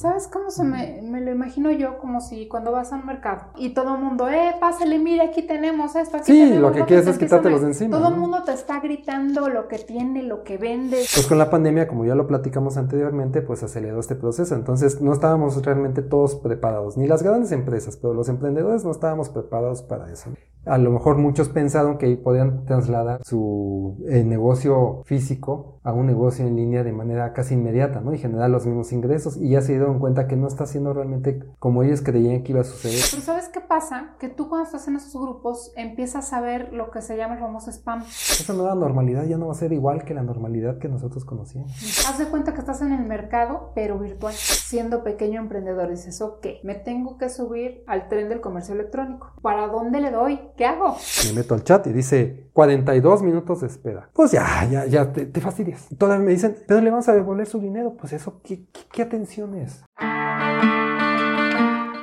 ¿Sabes cómo se me, me, lo imagino yo? Como si cuando vas a un mercado y todo el mundo, eh, pásale, mire, aquí tenemos esto, aquí sí, lo que quieres es quitártelos de encima. Todo el mundo te está gritando lo que tiene, lo que vende. Pues con la pandemia, como ya lo platicamos anteriormente, pues aceleró este proceso. Entonces no estábamos realmente todos preparados, ni las grandes empresas, pero los emprendedores no estábamos preparados para eso. A lo mejor muchos pensaron que podían trasladar su eh, negocio físico a un negocio en línea de manera casi inmediata, ¿no? Y generar los mismos ingresos y ya se dieron cuenta que no está haciendo realmente como ellos creían que iba a suceder. Pero ¿sabes qué pasa? Que tú cuando estás en esos grupos empiezas a ver lo que se llama el famoso spam. Esa nueva normalidad ya no va a ser igual que la normalidad que nosotros conocíamos. Haz de cuenta que estás en el mercado, pero virtual. Siendo pequeño emprendedor, dices, ok, me tengo que subir al tren del comercio electrónico. ¿Para dónde le doy? ¿Qué hago? Me meto al chat y dice 42 minutos de espera. Pues ya, ya, ya te, te fastidias. Todavía me dicen, pero le vamos a devolver su dinero. Pues eso, ¿qué, qué, qué atención es?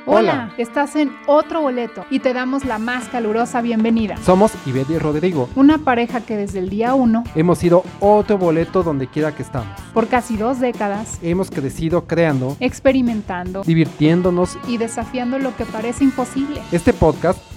Hola, estás en otro boleto y te damos la más calurosa bienvenida. Somos Ivette y Rodrigo, Una pareja que desde el día uno, hemos sido otro boleto donde quiera que estamos. por casi dos décadas, Hemos crecido creando, experimentando divirtiéndonos. y desafiando lo que parece imposible, Este podcast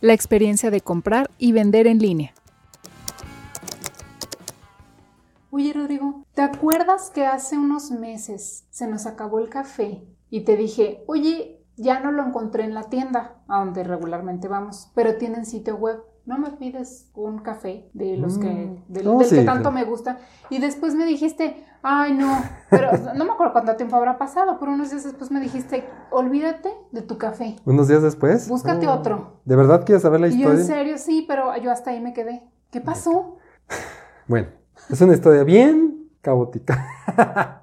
La experiencia de comprar y vender en línea. Oye, Rodrigo, ¿te acuerdas que hace unos meses se nos acabó el café y te dije, oye, ya no lo encontré en la tienda a donde regularmente vamos, pero tienen sitio web? ¿No me pides un café de los que, Mm, del, no, del sí, que tanto sí. me gusta? Y después me dijiste, ay, no, pero no me acuerdo cuánto tiempo habrá pasado, pero unos días después me dijiste, olvídate de tu café, Unos días después. búscate Oh. otro. ¿De verdad quieres saber la Y yo, historia? en serio, sí, pero yo hasta ahí me quedé. ¿Qué pasó? Bueno, es una historia bien caótica.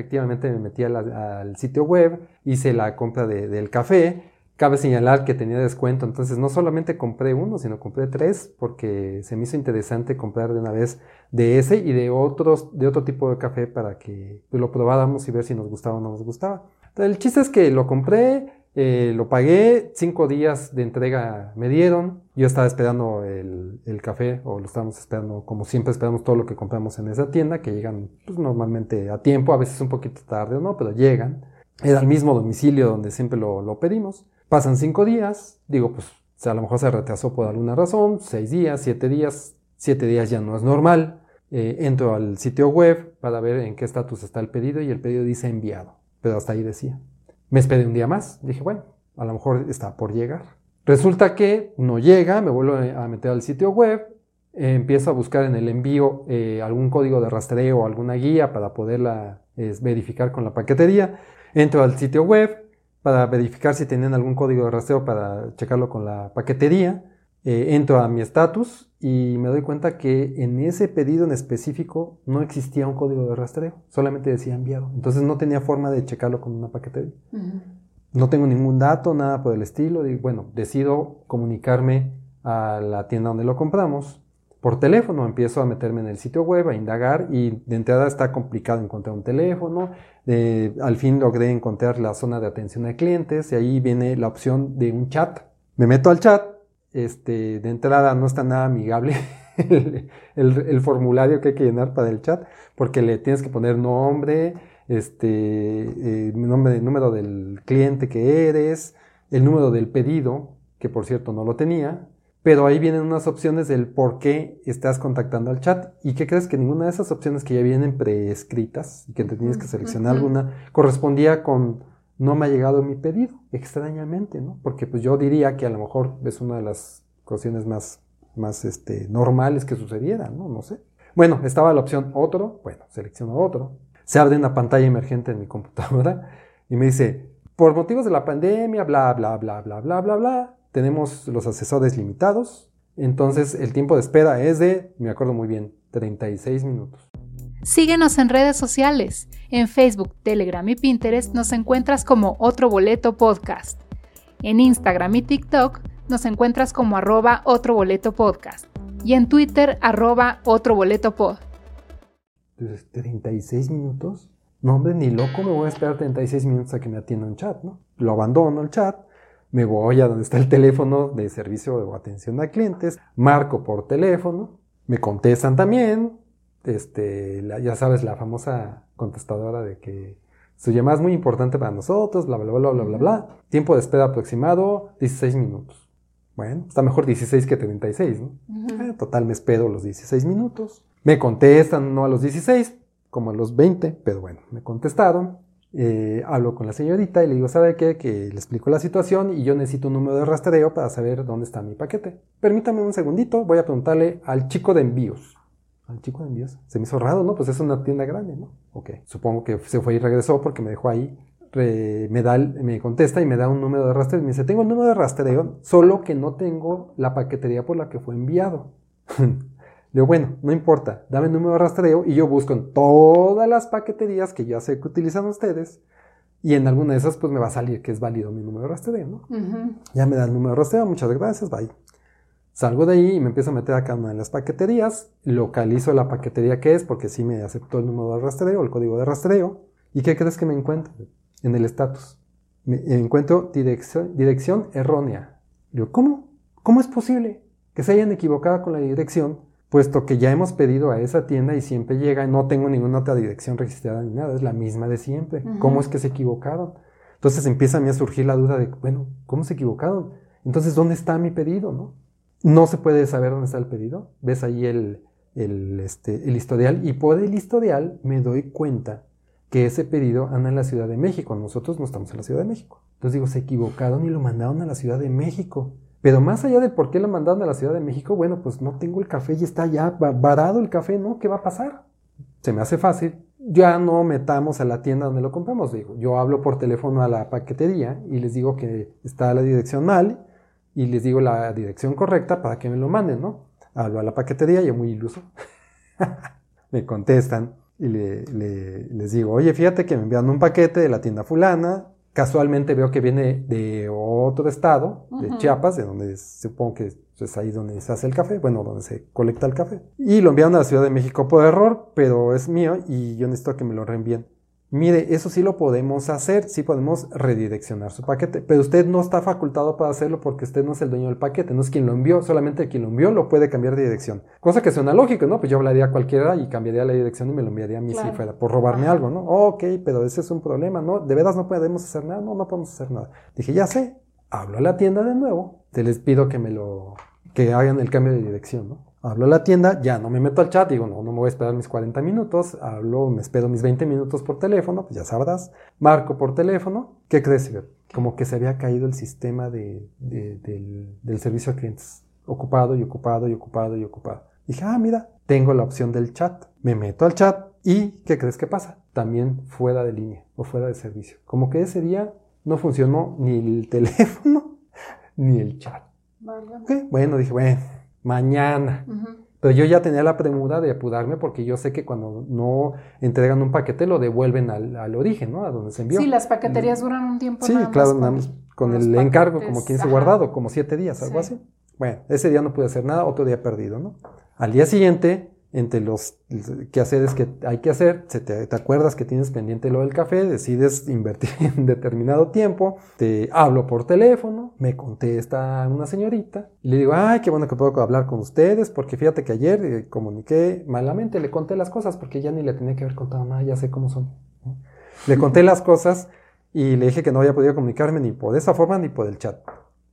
Efectivamente me metí al sitio web, hice la compra de- del café. Cabe señalar que tenía descuento, entonces no solamente compré uno, sino compré tres porque se me hizo interesante comprar de una vez de ese y de otros, de otro tipo de café para que lo probáramos y ver si nos gustaba o no nos gustaba. El chiste es que lo compré, eh, lo pagué, cinco días de entrega me dieron. Yo estaba esperando el, el café, o lo estábamos esperando, como siempre esperamos todo lo que compramos en esa tienda, que llegan pues, normalmente a tiempo, a veces un poquito tarde o no, pero llegan. Era el mismo domicilio donde siempre lo, lo pedimos. Pasan cinco días, digo, pues o a lo mejor se retrasó por alguna razón, seis días, siete días, siete días ya no es normal. Eh, entro al sitio web para ver en qué estatus está el pedido y el pedido dice enviado, pero hasta ahí decía. Me esperé un día más, dije, bueno, a lo mejor está por llegar. Resulta que no llega, me vuelvo a meter al sitio web, empiezo a buscar en el envío eh, algún código de rastreo o alguna guía para poderla verificar con la paquetería. Entro al sitio web para verificar si tenían algún código de rastreo para checarlo con la paquetería. Eh, entro a mi estatus y me doy cuenta que en ese pedido en específico no existía un código de rastreo, solamente decía enviado. Entonces no tenía forma de checarlo con una paquetería. Ujú. No tengo ningún dato, nada por el estilo. Y bueno, decido comunicarme a la tienda donde lo compramos. Por teléfono empiezo a meterme en el sitio web, a indagar y de entrada está complicado encontrar un teléfono. Eh, al fin logré encontrar la zona de atención a clientes y ahí viene la opción de un chat. Me meto al chat. Este, de entrada no está nada amigable el, el- el formulario que hay que llenar para el chat porque le tienes que poner nombre, este, eh, nombre, número del cliente que eres, el número del pedido, que por cierto no lo tenía, pero ahí vienen unas opciones del por qué estás contactando al chat. ¿Y qué crees? Que ninguna de esas opciones que ya vienen preescritas y que te tienes que seleccionar alguna correspondía con no me ha llegado mi pedido, extrañamente, ¿no? Porque pues yo diría que a lo mejor es una de las cuestiones más, más este, normales que sucediera, ¿no? No sé. Bueno, estaba la opción otro, bueno, selecciono otro. Se abre una pantalla emergente en mi computadora y me dice, por motivos de la pandemia, bla, bla, bla, bla, bla, bla, bla, tenemos los asesores limitados, entonces el tiempo de espera es de, me acuerdo muy bien, 36 minutos. Síguenos en redes sociales. En Facebook, Telegram y Pinterest nos encuentras como Otro Boleto Podcast. En Instagram y TikTok nos encuentras como arroba Otro Podcast. Y en Twitter, arroba Otro Boleto Pod. Entonces, 36 minutos. No, hombre, ni loco me voy a esperar 36 minutos a que me atienda un chat, ¿no? Lo abandono el chat, me voy a donde está el teléfono de servicio o atención a clientes, marco por teléfono, me contestan también, este, ya sabes, la famosa contestadora de que su llamada es muy importante para nosotros, bla, bla, bla, bla, bla, bla. Tiempo de espera aproximado, 16 minutos. Bueno, está mejor 16 que 36, ¿no? Eh, total, me espero los 16 minutos. Me contestan, no a los 16, como a los 20, pero bueno, me contestaron. Eh, hablo con la señorita y le digo, ¿sabe qué? Que le explico la situación y yo necesito un número de rastreo para saber dónde está mi paquete. Permítame un segundito, voy a preguntarle al chico de envíos al chico de envíos. Se me hizo raro, ¿no? Pues es una tienda grande, ¿no? Ok, supongo que se fue y regresó porque me dejó ahí. me, da, me contesta y me da un número de rastreo. Me dice, tengo el número de rastreo, solo que no tengo la paquetería por la que fue enviado. Le digo, bueno, no importa, dame el número de rastreo y yo busco en todas las paqueterías que ya sé que utilizan ustedes y en alguna de esas pues me va a salir que es válido mi número de rastreo, ¿no? Ya me da el número de rastreo, muchas gracias, bye. Salgo de ahí y me empiezo a meter acá en una de las paqueterías, localizo la paquetería que es, porque sí me aceptó el número de rastreo, el código de rastreo. ¿Y qué crees que me encuentro? En el estatus. Me encuentro dirección, dirección errónea. Digo, ¿cómo? ¿Cómo es posible que se hayan equivocado con la dirección? Puesto que ya hemos pedido a esa tienda y siempre llega, no tengo ninguna otra dirección registrada ni nada, es la misma de siempre. ¿Cómo es que se equivocaron? Entonces empieza a mí a surgir la duda de, bueno, ¿cómo se equivocaron? Entonces, ¿dónde está mi pedido? ¿no? No se puede saber dónde está el pedido. Ves ahí el, este, el historial y por el historial me doy cuenta que ese pedido anda en la Ciudad de México. Nosotros no estamos en la Ciudad de México. Entonces digo, se equivocaron y lo mandaron a la Ciudad de México. Pero más allá de por qué lo mandaron a la Ciudad de México, bueno, pues no tengo el café y está ya varado el café, ¿no? ¿Qué va a pasar? Se me hace fácil. Ya no metamos a la tienda donde lo compramos. Digo, yo hablo por teléfono a la paquetería y les digo que está la dirección mal y les digo la dirección correcta para que me lo manden, ¿no? Hablo a la paquetería, yo muy iluso. me contestan y les digo, oye, fíjate que me envían un paquete de la tienda fulana. Casualmente veo que viene de otro estado, de Chiapas, de donde supongo que es ahí donde se hace el café, bueno, donde se colecta el café. Y lo enviaron a la Ciudad de México por error, pero es mío y yo necesito que me lo reenvíen. Mire, eso sí lo podemos hacer, sí podemos redireccionar su paquete, pero usted no está facultado para hacerlo porque usted no es el dueño del paquete, no es quien lo envió, solamente quien lo envió lo puede cambiar de dirección. Cosa que suena lógico, ¿no? Pues yo hablaría a cualquiera y cambiaría la dirección y me lo enviaría a mí si fuera por robarme algo, ¿no? ok, pero ese es un problema, ¿no? ¿De veras no podemos hacer nada? No, no podemos hacer nada. Dije, ya sé, hablo a la tienda de nuevo, te les pido que me lo, que hagan el cambio de dirección, ¿no? Hablo a la tienda, ya no me meto al chat, digo, no, no me voy a esperar mis 40 minutos, hablo, me espero mis 20 minutos por teléfono, pues ya sabrás, marco por teléfono, ¿qué crees? Como que se había caído el sistema de, del, del, servicio a clientes, ocupado y ocupado y ocupado y ocupado. Dije, ah, mira, tengo la opción del chat, me meto al chat y ¿qué crees que pasa? También fuera de línea o fuera de servicio. Como que ese día no funcionó ni el teléfono ni el chat. Bueno, dije, bueno mañana. Pero yo ya tenía la premura de apurarme porque yo sé que cuando no entregan un paquete lo devuelven al, origen, ¿no? A donde se envió. Sí, las paqueterías duran un tiempo. Sí, claro, nada más con, el encargo, como 15 guardado, como 7 días, algo así. Bueno, ese día no pude hacer nada, otro día perdido, ¿no? Al día siguiente entre los quehaceres que hay que hacer, se te, acuerdas que tienes pendiente lo del café, decides invertir en determinado tiempo, te hablo por teléfono, me contesta una señorita y le digo, ay, qué bueno que puedo hablar con ustedes, porque fíjate que ayer eh, comuniqué malamente, le conté las cosas porque ya ni le tenía que haber contado nada, ya sé cómo son. Le conté las cosas y le dije que no había podido comunicarme ni por esa forma ni por el chat.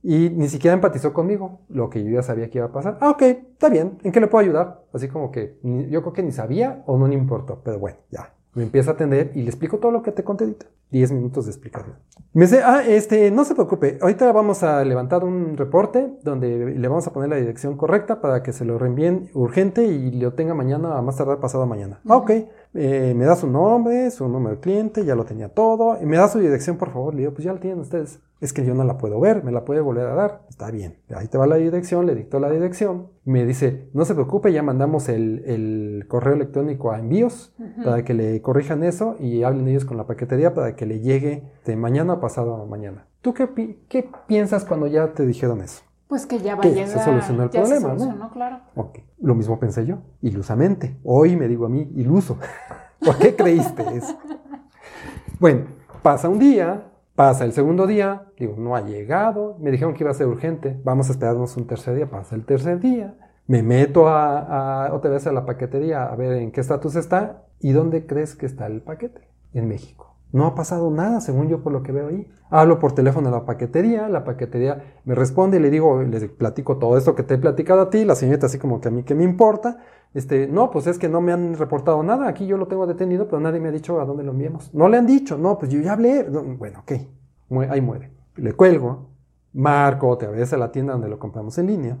Y ni siquiera empatizó conmigo, lo que yo ya sabía que iba a pasar. Ah, ok, está bien, ¿en qué le puedo ayudar? Así como que yo creo que ni sabía o no le importó, pero bueno, ya. Me empieza a atender y le explico todo lo que te conté ahorita. Diez minutos de explicación. Me dice, ah, este, no se preocupe, ahorita vamos a levantar un reporte donde le vamos a poner la dirección correcta para que se lo reenvíen urgente y lo tenga mañana, a más tardar pasado mañana. Ah, ok, eh, me da su nombre, su número de cliente, ya lo tenía todo. Y me da su dirección, por favor. Le digo, pues ya lo tienen ustedes. Es que yo no la puedo ver, me la puede volver a dar. Está bien, ahí te va la dirección, le dictó la dirección. Me dice, no se preocupe, ya mandamos el, el correo electrónico a envíos para que le corrijan eso y hablen ellos con la paquetería para que le llegue de mañana o pasado mañana. ¿Tú qué, pi- qué piensas cuando ya te dijeron eso? Pues que ya va Que a se llegar. solucionó el ya problema, se ¿no? solucionó, claro. Ok, lo mismo pensé yo, ilusamente. Hoy me digo a mí, iluso. ¿Por qué creíste eso? Bueno, pasa un día, pasa el segundo día, digo, no ha llegado, me dijeron que iba a ser urgente, vamos a esperarnos un tercer día, pasa el tercer día, me meto a, otra vez a la paquetería a ver en qué estatus está y dónde crees que está el paquete, en México. No ha pasado nada, según yo, por lo que veo ahí. Hablo por teléfono a la paquetería, la paquetería me responde y le digo, les platico todo esto que te he platicado a ti, la señorita así como que a mí que me importa. Este, no, pues es que no me han reportado nada, aquí yo lo tengo detenido, pero nadie me ha dicho a dónde lo enviamos. No le han dicho, no, pues yo ya hablé. No, Bueno, ok, ahí muere. Le cuelgo, marco otra vez a la tienda donde lo compramos en línea.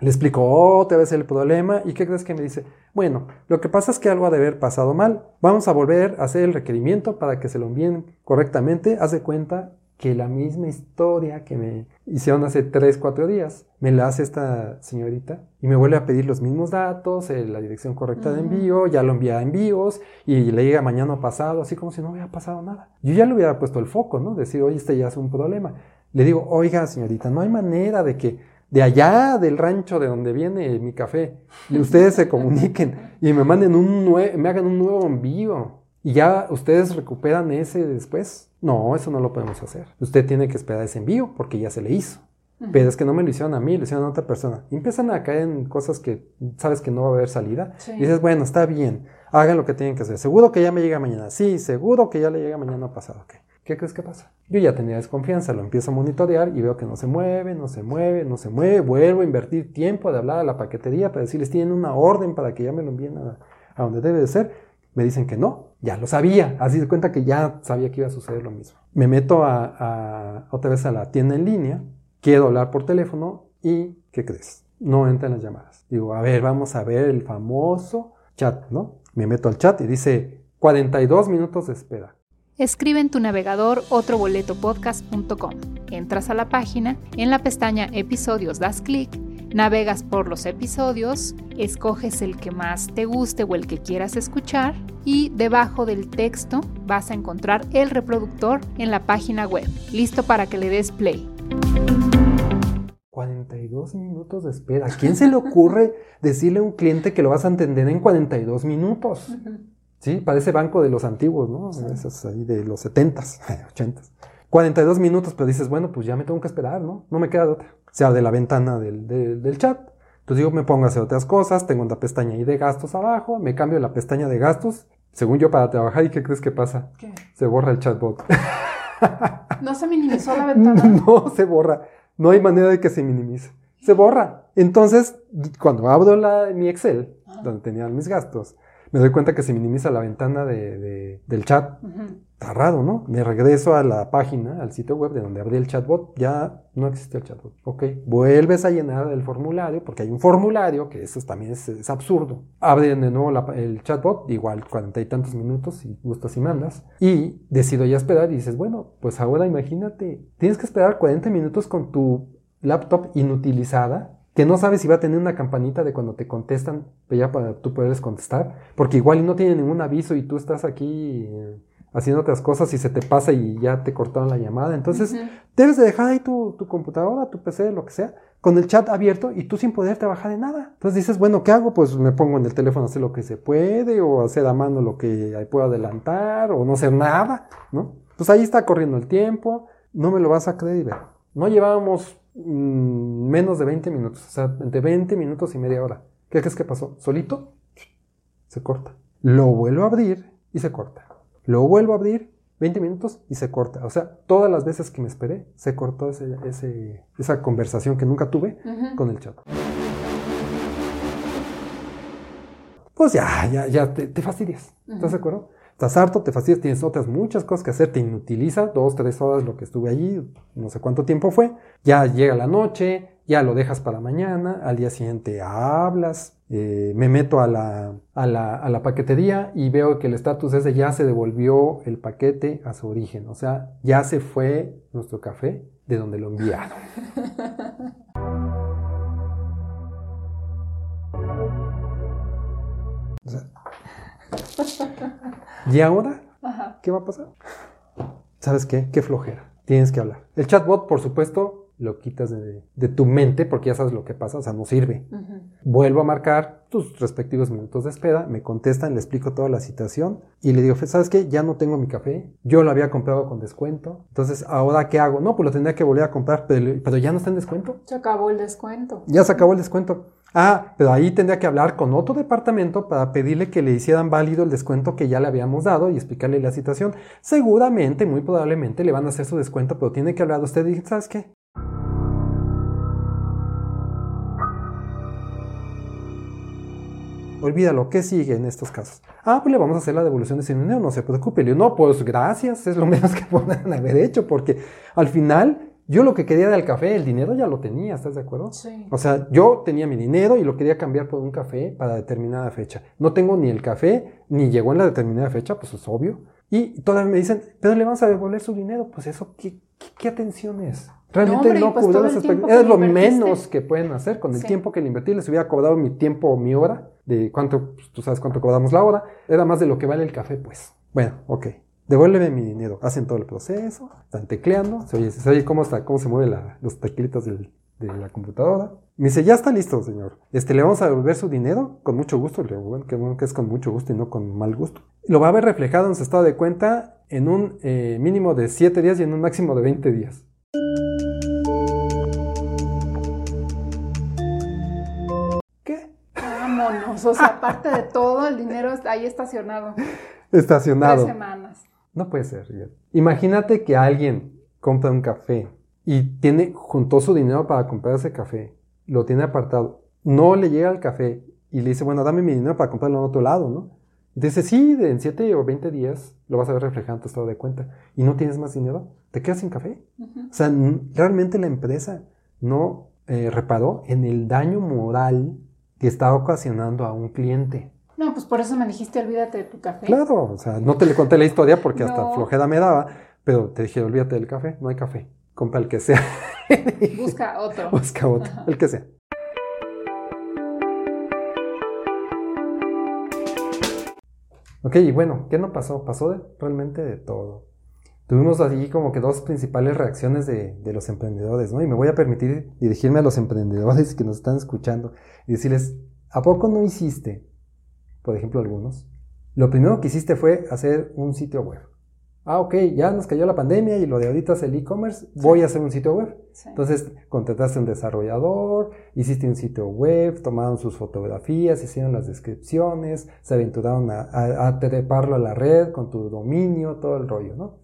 Le explico otra vez el problema y ¿qué crees que me dice? Bueno, lo que pasa es que algo ha de haber pasado mal. Vamos a volver a hacer el requerimiento para que se lo envíen correctamente. Haz de cuenta que la misma historia que me hicieron hace 3, 4 días, me la hace esta señorita y me vuelve a pedir los mismos datos, eh, la dirección correcta de envío, ya lo envía a envíos y le llega mañana pasado, así como si no hubiera pasado nada. Yo ya le hubiera puesto el foco, ¿no? Decir, oye, este ya es un problema. Le digo, oiga, señorita, no hay manera de que de allá del rancho de donde viene mi café, y ustedes se comuniquen y me manden un me hagan un nuevo envío y ya ustedes recuperan ese después. No, eso no lo podemos hacer. Usted tiene que esperar ese envío porque ya se le hizo. Pero es que no me lo hicieron a mí, lo hicieron a otra persona. Y empiezan a caer en cosas que sabes que no va a haber salida. Sí. Y dices, bueno, está bien, hagan lo que tienen que hacer. Seguro que ya me llega mañana. Sí, seguro que ya le llega mañana pasado. Ok. ¿Qué crees que pasa? Yo ya tenía desconfianza, lo empiezo a monitorear y veo que no se mueve, no se mueve, no se mueve. Vuelvo a invertir tiempo de hablar a la paquetería para decirles, tienen una orden para que ya me lo envíen a, a donde debe de ser. Me dicen que no, ya lo sabía. Así de cuenta que ya sabía que iba a suceder lo mismo. Me meto a, a- otra vez a la tienda en línea, quiero hablar por teléfono y ¿qué crees? No entran las llamadas. Digo, a ver, vamos a ver el famoso chat, ¿no? Me meto al chat y dice 42 minutos de espera. Escribe en tu navegador otroboletopodcast.com. Entras a la página, en la pestaña Episodios das clic, navegas por los episodios, escoges el que más te guste o el que quieras escuchar y debajo del texto vas a encontrar el reproductor en la página web, listo para que le des play. 42 minutos de espera. ¿A quién se le ocurre decirle a un cliente que lo vas a entender en 42 minutos? Ujú. Sí, parece banco de los antiguos, ¿no? Esos ahí de los 70s, 80s. 42 minutos, pero dices, bueno, pues ya me tengo que esperar, ¿no? No me queda de otra. Se abre la ventana del, del- del chat. Entonces yo me pongo a hacer otras cosas, tengo una pestaña ahí de gastos abajo, me cambio la pestaña de gastos, según yo para trabajar, ¿y qué crees que pasa? ¿Qué? Se borra el chatbot. No se minimizó la ventana. No se borra. No hay manera de que se minimice. Se borra. Entonces, cuando abro la, mi Excel, Ajá. donde tenía mis gastos, me doy cuenta que se minimiza la ventana de- de- del chat. Ujú. Está raro, ¿no? Me regreso a la página, al sitio web de donde abrí el chatbot. Ya no existe el chatbot. Ok. Vuelves a llenar el formulario, porque hay un formulario, que eso también es, es absurdo. Abren de nuevo la- el chatbot, igual cuarenta y tantos minutos, si gustas y mandas. Y decido ya esperar y dices, bueno, pues ahora imagínate, tienes que esperar 40 minutos con tu laptop inutilizada, que no sabes si va a tener una campanita de cuando te contestan, pues ya para tú poderles contestar, porque igual y no tiene ningún aviso y tú estás aquí eh, haciendo otras cosas y se te pasa y ya te cortaron la llamada. Entonces, debes de dejar ahí tu, tu computadora, tu PC, lo que sea, con el chat abierto y tú sin poder trabajar en nada. Entonces dices, bueno, ¿qué hago? Pues me pongo en el teléfono a hacer lo que se puede o hacer a mano lo que puedo adelantar o no hacer nada, ¿no? Pues ahí está corriendo el tiempo, no me lo vas a creer. No llevábamos mm, menos de 20 minutos, o sea, entre 20 minutos y media hora. ¿Qué crees que pasó? Solito se corta. Lo vuelvo a abrir y se corta. Lo vuelvo a abrir 20 minutos y se corta. O sea, todas las veces que me esperé, se cortó ese, ese- esa conversación que nunca tuve con el chat. Pues ya, ya, ya te, te fastidias. ¿Estás de acuerdo? Estás harto, te fastidias, tienes otras muchas cosas que hacer, te inutiliza dos, tres horas lo que estuve allí, no sé cuánto tiempo fue. Ya llega la noche, ya lo dejas para mañana, al día siguiente hablas, eh, me meto a la, a, la, a la, paquetería y veo que el estatus es de ya se devolvió el paquete a su origen, o sea, ya se fue nuestro café de donde lo enviaron. ¿Y ahora? ¿Qué va a pasar? ¿Sabes qué? Qué flojera. Tienes que hablar. El chatbot, por supuesto, lo quitas de, tu mente porque ya sabes lo que pasa, o sea, no sirve. Vuelvo a marcar tus respectivos minutos de espera, me contestan, le explico toda la situación y le digo, ¿sabes qué? Ya no tengo mi café, yo lo había comprado con descuento, entonces, ¿ahora qué hago? No, pues lo tendría que volver a comprar, pero, pero ya no está en descuento. Se acabó el descuento. Ya se acabó el descuento. Ah, pero ahí tendría que hablar con otro departamento para pedirle que le hicieran válido el descuento que ya le habíamos dado y explicarle la situación. Seguramente, muy probablemente, le van a hacer su descuento, pero tiene que hablar usted y ¿sabes qué? Olvídalo, ¿qué sigue en estos casos? Ah, pues le vamos a hacer la devolución de ese dinero, no se preocupe. Le digo, no, pues gracias, es lo menos que pueden haber hecho, porque al final yo lo que quería del café, el dinero ya lo tenía, ¿estás de acuerdo? Sí. O sea, yo tenía mi dinero y lo quería cambiar por un café para determinada fecha. No tengo ni el café, ni llegó en la determinada fecha, pues es obvio. Y todavía me dicen, pero le vamos a devolver su dinero. Pues eso, ¿qué, qué, atención es? Realmente no, pues las expectativas. Es lo menos que pueden hacer. Con el tiempo que le invertí, les hubiera cobrado mi tiempo o mi hora, de cuánto, pues, tú sabes cuánto cobramos la hora, era más de lo que vale el café, pues. Bueno, ok. Devuélveme mi dinero. Hacen todo el proceso, están tecleando, se oye, se oye cómo, está, cómo se mueven los teclitos de la computadora. Me dice, ya está listo, señor. Este, le vamos a devolver su dinero con mucho gusto. Le digo, bueno, que, bueno, que es con mucho gusto y no con mal gusto. Lo va a ver reflejado en su estado de cuenta en un eh, mínimo de 7 días y en un máximo de 20 días. ¿Qué? Vámonos. O sea, aparte de todo, el dinero está ahí estacionado. Estacionado. Tres semanas. No puede ser, Imagínate que alguien compra un café y tiene, juntó su dinero para comprar ese café, lo tiene apartado, no le llega el café y le dice, bueno, dame mi dinero para comprarlo en otro lado, ¿no? Y dice, sí, en 7 o 20 días lo vas a ver reflejado en tu estado de cuenta y no tienes más dinero, te quedas sin café. O sea, realmente la empresa no eh, reparó en el daño moral que está ocasionando a un cliente. No, pues por eso me dijiste, olvídate de tu café. Claro, o sea, no te le conté la historia porque hasta flojera me daba, pero te dije, olvídate del café, no hay café, compra el que sea. Busca otro. Busca otro, el que sea. Ok, y bueno, ¿qué no pasó? Pasó realmente de todo. Tuvimos allí como que dos principales reacciones de, de, los emprendedores, ¿no? Y me voy a permitir dirigirme a los emprendedores que nos están escuchando y decirles, ¿a poco no hiciste por ejemplo algunos, lo primero que hiciste fue hacer un sitio web. Ah, ok, ya nos cayó la pandemia y lo de ahorita es el e-commerce, voy a hacer un sitio web. Entonces contrataste un desarrollador, hiciste un sitio web, tomaron sus fotografías, hicieron las descripciones, se aventuraron a, a, treparlo a la red con tu dominio, todo el rollo, ¿no?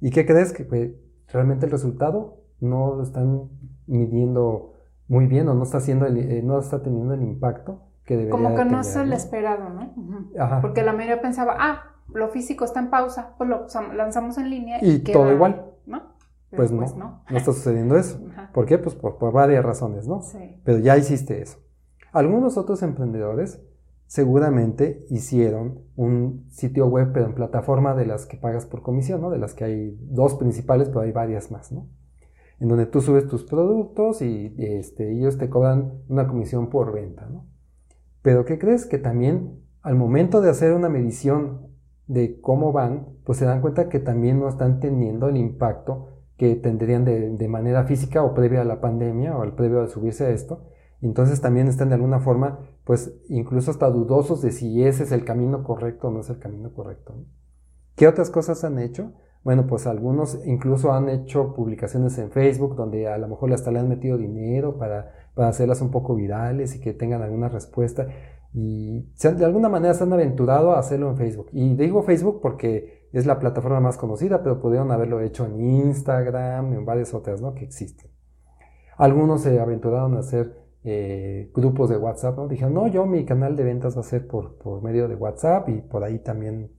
¿Y qué crees? Que pues, realmente el resultado no lo están midiendo muy bien o no está, haciendo eh, no está teniendo el impacto como que no es el esperado, ¿no? Porque la mayoría pensaba, ah, lo físico está en pausa, pues lo lanzamos en línea y, todo igual. ¿no? Pues, no, pues no, no, está sucediendo eso. ¿Por qué? Pues por, varias razones, ¿no? Sí. Pero ya hiciste eso. Algunos otros emprendedores seguramente hicieron un sitio web, pero en plataforma de las que pagas por comisión, ¿no? De las que hay dos principales, pero hay varias más, ¿no? En donde tú subes tus productos y este, ellos te cobran una comisión por venta, ¿no? Pero ¿qué crees? Que también al momento de hacer una medición de cómo van, pues se dan cuenta que también no están teniendo el impacto que tendrían de, manera física o previa a la pandemia o al previo de subirse a esto. Entonces también están de alguna forma, pues incluso hasta dudosos de si ese es el camino correcto o no es el camino correcto. ¿Qué otras cosas han hecho? Bueno, pues algunos incluso han hecho publicaciones en Facebook donde a lo mejor hasta le han metido dinero para, para hacerlas un poco virales y que tengan alguna respuesta. Y de alguna manera se han aventurado a hacerlo en Facebook. Y digo Facebook porque es la plataforma más conocida, pero pudieron haberlo hecho en Instagram, en varias otras ¿no? que existen. Algunos se aventuraron a hacer eh, grupos de WhatsApp, ¿no? Dijeron, no, yo mi canal de ventas va a ser por, por medio de WhatsApp y por ahí también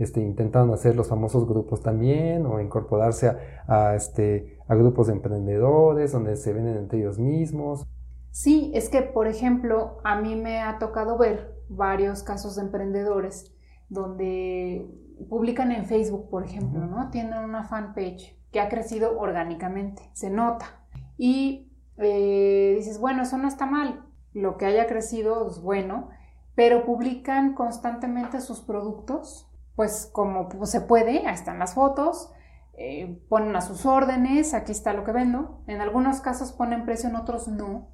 este, intentaron hacer los famosos grupos también o incorporarse a, este, a grupos de emprendedores donde se venden entre ellos mismos. Sí, es que, por ejemplo, a mí me ha tocado ver varios casos de emprendedores donde publican en Facebook, por ejemplo, ¿no? Tienen una fanpage que ha crecido orgánicamente, se nota. Y eh, dices, bueno, eso no está mal, lo que haya crecido es bueno, pero publican constantemente sus productos, pues como se puede, ahí están las fotos, eh, ponen a sus órdenes, aquí está lo que vendo, en algunos casos ponen precio, en otros no,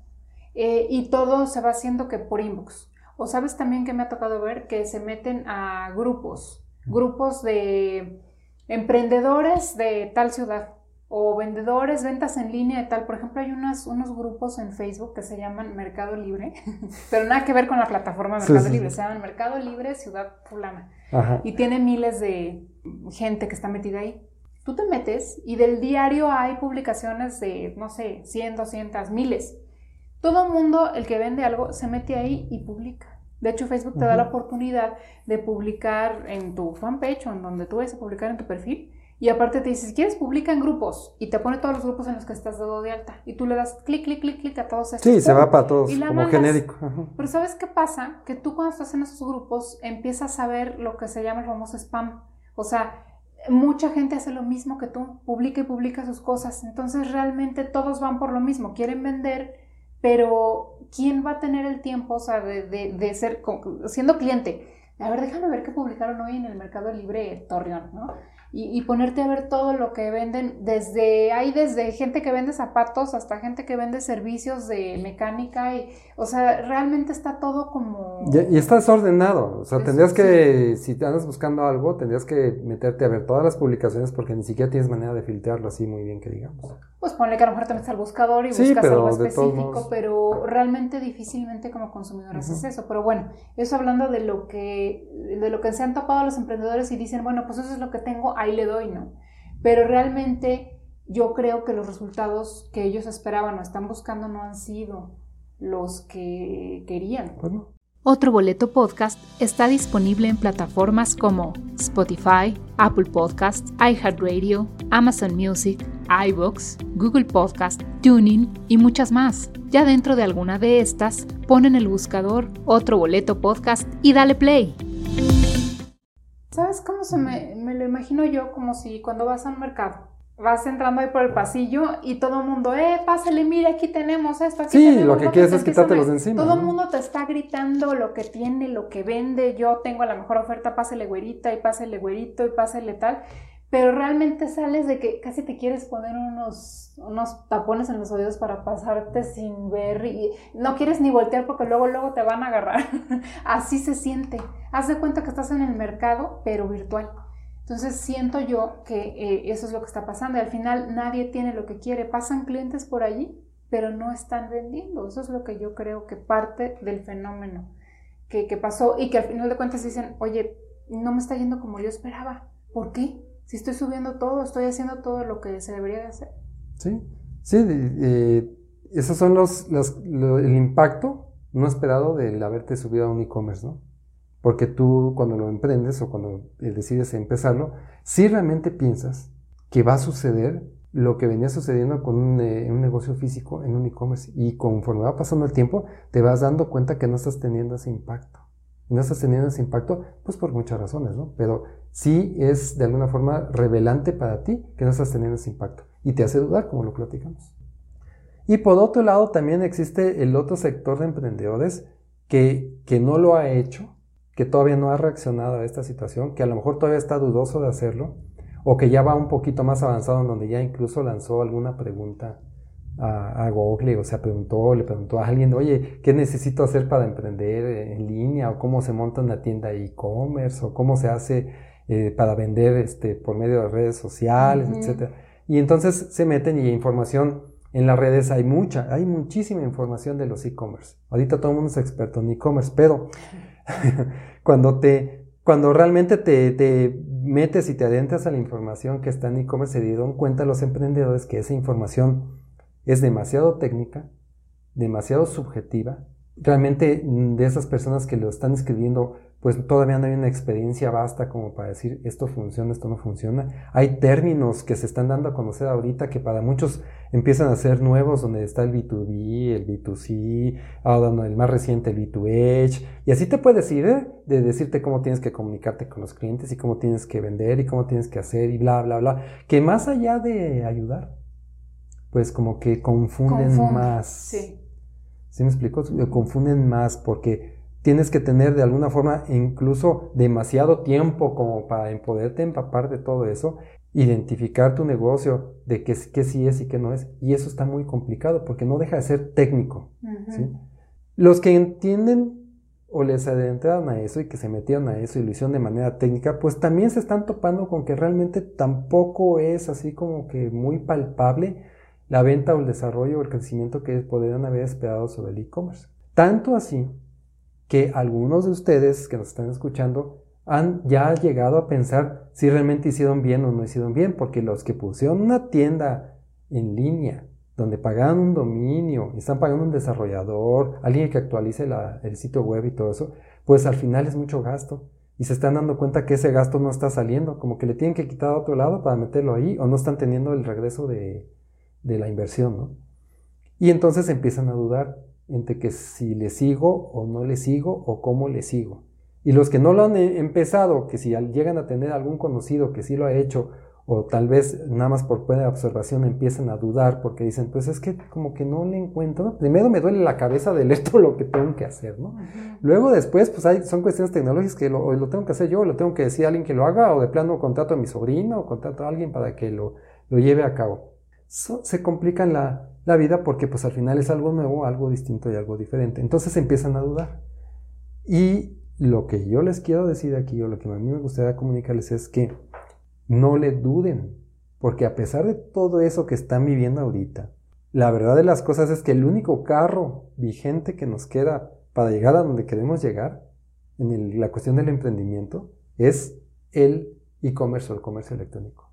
eh, y todo se va haciendo que por inbox. O sabes también que me ha tocado ver que se meten a grupos, grupos de emprendedores de tal ciudad o vendedores, ventas en línea de tal. Por ejemplo, hay unos, unos grupos en Facebook que se llaman Mercado Libre, pero nada que ver con la plataforma Mercado Libre, se llaman Mercado Libre Ciudad Fulana. Y tiene miles de gente que está metida ahí. Tú te metes y del diario hay publicaciones de, no sé, 100, 200, miles. Todo mundo, el que vende algo, se mete ahí y publica. De hecho, Facebook te da la oportunidad de publicar en tu fanpage o en donde tú vayas a publicar en tu perfil. Y aparte te dice, si quieres, publica en grupos. Y te pone todos los grupos en los que estás dado de alta. Y tú le das clic, clic, clic, clic a todos estos. Sí, se va para todos, como genérico. Pero ¿sabes qué pasa? Que tú cuando estás en esos grupos empiezas a ver lo que se llama el famoso spam. O sea, mucha gente hace lo mismo que tú. Publica y publica sus cosas. Entonces realmente todos van por lo mismo. Quieren vender pero ¿quién va a tener el tiempo, o sea, de, de, ser, siendo cliente? A ver, déjame ver qué publicaron hoy en el Mercado Libre Torreón, ¿no? Y, ponerte a ver todo lo que venden, desde, hay desde gente que vende zapatos hasta gente que vende servicios de mecánica, y, o sea, realmente está todo como... Y, está desordenado, o sea, tendrías que, si te andas buscando algo, tendrías que meterte a ver todas las publicaciones porque ni siquiera tienes manera de filtrarlo así muy bien que digamos. Pues ponle que a lo mejor te metes al buscador y buscas algo específico, pero realmente difícilmente como consumidor haces eso. Pero bueno, eso hablando de lo que, de lo que se han topado los emprendedores y dicen, bueno, pues eso es lo que tengo, ahí le doy, ¿no? Pero realmente yo creo que los resultados que ellos esperaban o están buscando no han sido los que querían. Otro Boleto Podcast está disponible en plataformas como Spotify, Apple Podcasts, iHeartRadio, Amazon Music, iBox, Google Podcast, Tuning y muchas más. Ya dentro de alguna de estas, pon en el buscador Otro Boleto Podcast y dale play. ¿Sabes cómo se me, me lo imagino yo? Como si cuando vas a un mercado, vas entrando ahí por el pasillo y todo el mundo, eh, pásale, mire, aquí tenemos esto, aquí sí, lo que quieres es quitártelos de encima. Todo el mundo te está gritando lo que tiene, lo que vende, yo tengo la mejor oferta, pásale güerita y pásale güerito y pásale tal pero realmente sales de que casi te quieres poner unos, unos tapones en los oídos para pasarte sin ver y no quieres ni voltear porque luego luego te van a agarrar. Así se siente. Haz de cuenta que estás en el mercado, pero virtual. Entonces siento yo que eh, eso es lo que está pasando y al final nadie tiene lo que quiere. Pasan clientes por allí, pero no están vendiendo. Eso es lo que yo creo que parte del fenómeno que, que pasó y que al final de cuentas dicen, oye, no me está yendo como yo esperaba. ¿Por qué? Si estoy subiendo todo, estoy haciendo todo lo que se debería de hacer. Sí, sí, eh, esos son los, el impacto no esperado del haberte subido a un e-commerce, ¿no? Porque tú cuando lo emprendes o cuando eh, decides empezarlo, si realmente piensas que va a suceder lo que venía sucediendo con un, eh, un negocio físico en un e-commerce y conforme va pasando el tiempo te vas dando cuenta que no estás teniendo ese impacto. No estás teniendo ese impacto, pues por muchas razones, ¿no? Pero sí es de alguna forma revelante para ti que no estás teniendo ese impacto y te hace dudar, como lo platicamos. Y por otro lado, también existe el otro sector de emprendedores que, que no lo ha hecho, que todavía no ha reaccionado a esta situación, que a lo mejor todavía está dudoso de hacerlo, o que ya va un poquito más avanzado en donde ya incluso lanzó alguna pregunta a, Google o se preguntó, le preguntó a alguien, oye, ¿qué necesito hacer para emprender en línea? o cómo se monta una tienda e-commerce o cómo se hace eh, para vender este, por medio de redes sociales, etcétera. Y entonces se meten y información en las redes hay mucha, hay muchísima información de los e-commerce. Ahorita todo el mundo es experto en e-commerce, pero cuando te, cuando realmente te, te, metes y te adentras a la información que está en e-commerce, se dieron cuenta los emprendedores que esa información es demasiado técnica, demasiado subjetiva. Realmente mm, de esas personas que lo están escribiendo pues todavía no hay una experiencia vasta como para decir esto funciona, esto no funciona. Hay términos que se están dando a conocer ahorita que para muchos empiezan a ser nuevos, donde está el B2B, el B2C, ahora el más reciente el B2H, y así te puedes ir ¿eh? de decirte cómo tienes que comunicarte con los clientes y cómo tienes que vender y cómo tienes que hacer y bla, bla, bla, que más allá de ayudar, pues como que confunden más. Sí. ¿Sí me explico? Confunden más porque tienes que tener de alguna forma incluso demasiado tiempo como para poderte empapar de todo eso, identificar tu negocio de qué, qué sí es y qué no es. Y eso está muy complicado porque no deja de ser técnico. Los que entienden o les adentraron a eso y que se metieron a eso y lo hicieron de manera técnica, pues también se están topando con que realmente tampoco es así como que muy palpable la venta o el desarrollo o el crecimiento que podrían haber esperado sobre el e-commerce. Tanto así que algunos de ustedes que nos están escuchando han ya llegado a pensar si realmente hicieron bien o no hicieron bien, porque los que pusieron una tienda en línea, donde pagaron un dominio, están pagando un desarrollador, alguien que actualice el sitio web y todo eso, pues al final es mucho gasto. Y se están dando cuenta que ese gasto no está saliendo, como que le tienen que quitar a otro lado para meterlo ahí, o no están teniendo el regreso de, de la inversión, ¿no? Y entonces empiezan a dudar, entre que si le sigo o no le sigo o cómo le sigo. Y los que no lo han eh, empezado, que si llegan a tener algún conocido que sí lo ha hecho, o tal vez nada más por buena observación empiezan a dudar porque dicen, pues es que como que no le encuentro. Primero me duele la cabeza de leer todo lo que tengo que hacer, ¿no? Luego después, pues hay, son cuestiones tecnológicas que lo, lo tengo que hacer yo, lo tengo que decir a alguien que lo haga, o de plano contrato a mi sobrino, o contrato a alguien para que lo, lo lleve a cabo. Se complican la, la vida porque pues al final es algo nuevo, algo distinto y algo diferente. Entonces empiezan a dudar. Y lo que yo les quiero decir aquí, o lo que a mí me gustaría comunicarles es que no le duden, porque a pesar de todo eso que están viviendo ahorita, la verdad de las cosas es que el único carro vigente que nos queda para llegar a donde queremos llegar, en la cuestión del emprendimiento, es el e-commerce o el comercio electrónico.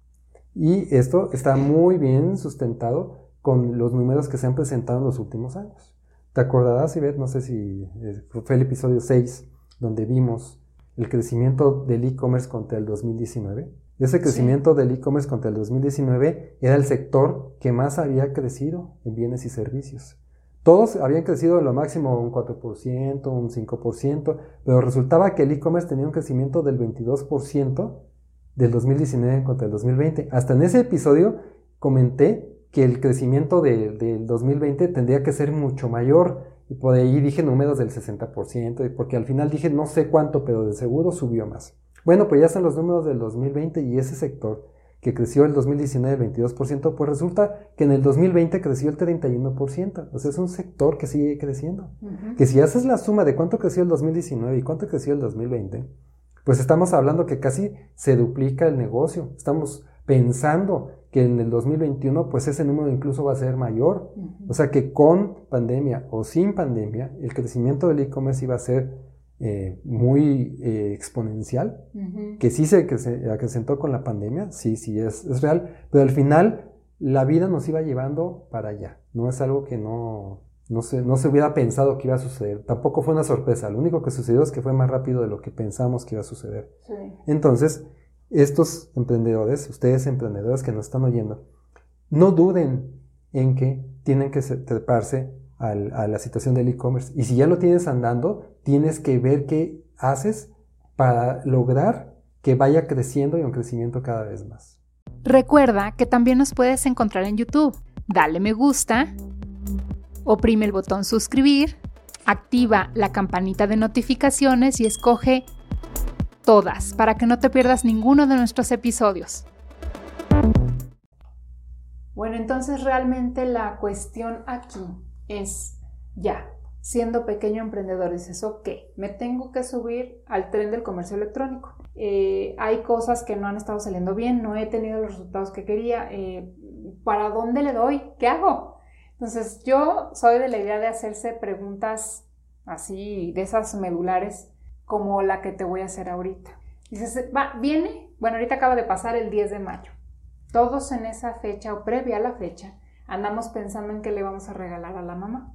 Y esto está muy bien sustentado con los números que se han presentado en los últimos años. ¿Te acordarás, Ivette? No sé si eh, fue el episodio 6, donde vimos el crecimiento del e-commerce contra el 2019. Ese crecimiento del e-commerce contra el 2019 era el sector que más había crecido en bienes y servicios. Todos habían crecido en lo máximo un 4%, un 5%, pero resultaba que el e-commerce tenía un crecimiento del 22% del 2019 contra el 2020. Hasta en ese episodio comenté que el crecimiento del 2020 tendría que ser mucho mayor. Y por ahí dije números del 60%, porque al final dije no sé cuánto, pero de seguro subió más. Bueno, pues ya están los números del 2020 y ese sector que creció el 2019 el 22%, pues resulta que en el 2020 creció el 31%. O sea, es un sector que sigue creciendo. Que si haces la suma de cuánto creció el 2019 y cuánto creció el 2020, pues estamos hablando que casi se duplica el negocio. Estamos pensando que en el 2021 pues ese número incluso va a ser mayor. O sea que con pandemia o sin pandemia el crecimiento del e-commerce iba a ser eh, muy eh, exponencial, que sí se, que se acrecentó con la pandemia, sí, sí es, es, real, pero al final la vida nos iba llevando para allá. No es algo que no, no, se, no se hubiera pensado que iba a suceder. Tampoco fue una sorpresa. Lo único que sucedió es que fue más rápido de lo que pensamos que iba a suceder. Entonces, estos emprendedores, ustedes emprendedores que nos están oyendo, no duden en que tienen que treparse a la situación del e-commerce. Y si ya lo tienes andando, tienes que ver qué haces para lograr que vaya creciendo y un crecimiento cada vez más. Recuerda que también nos puedes encontrar en YouTube. Dale me gusta, oprime el botón suscribir, activa la campanita de notificaciones y escoge todas para que no te pierdas ninguno de nuestros episodios. Bueno, entonces realmente la cuestión aquí es ya, siendo pequeño emprendedor, dices, ok, me tengo que subir al tren del comercio electrónico. Eh, hay cosas que no han estado saliendo bien, no he tenido los resultados que quería. Eh, ¿Para dónde le doy? ¿Qué hago? Entonces yo soy de la idea de hacerse preguntas así, de esas medulares como la que te voy a hacer ahorita. Dices, va, viene, bueno, ahorita acaba de pasar el 10 de mayo. Todos en esa fecha o previa a la fecha andamos pensando en qué le vamos a regalar a la mamá.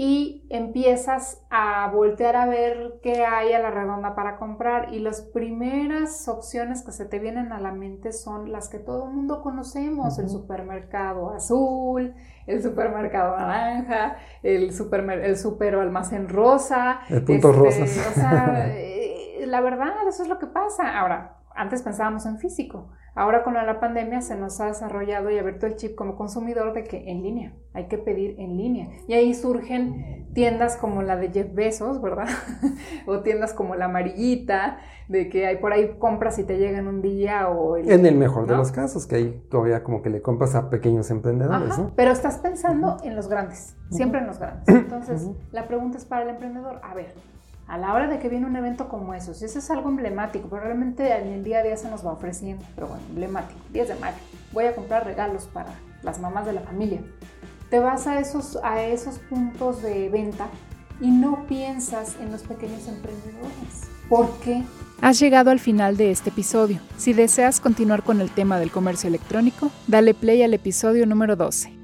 Y empiezas a voltear a ver qué hay a la redonda para comprar y las primeras opciones que se te vienen a la mente son las que todo el mundo conocemos, el supermercado azul, el supermercado naranja, el super, el super almacén rosa. El punto este, rosa. O sea, eh, la verdad, eso es lo que pasa. Ahora, antes pensábamos en físico. Ahora con la pandemia se nos ha desarrollado y abierto el chip como consumidor de que en línea, hay que pedir en línea. Y ahí surgen tiendas como la de Jeff Bezos, ¿verdad? o tiendas como la amarillita, de que hay por ahí compras y te llegan un día o... en el mejor de los casos, que ahí todavía como que le compras a pequeños emprendedores, ¿no? Pero estás pensando en los grandes, siempre en los grandes. Entonces, la pregunta es para el emprendedor, a ver, a la hora de que viene un evento como eso, si eso es algo emblemático, pero realmente en el día a día se nos va ofreciendo, pero bueno, emblemático, 10 de mayo, voy a comprar regalos para las mamás de la familia. Te vas a esos, a esos puntos de venta y no piensas en los pequeños emprendedores. ¿Por qué? Has llegado al final de este episodio. Si deseas continuar con el tema del comercio electrónico, dale play al episodio número 12.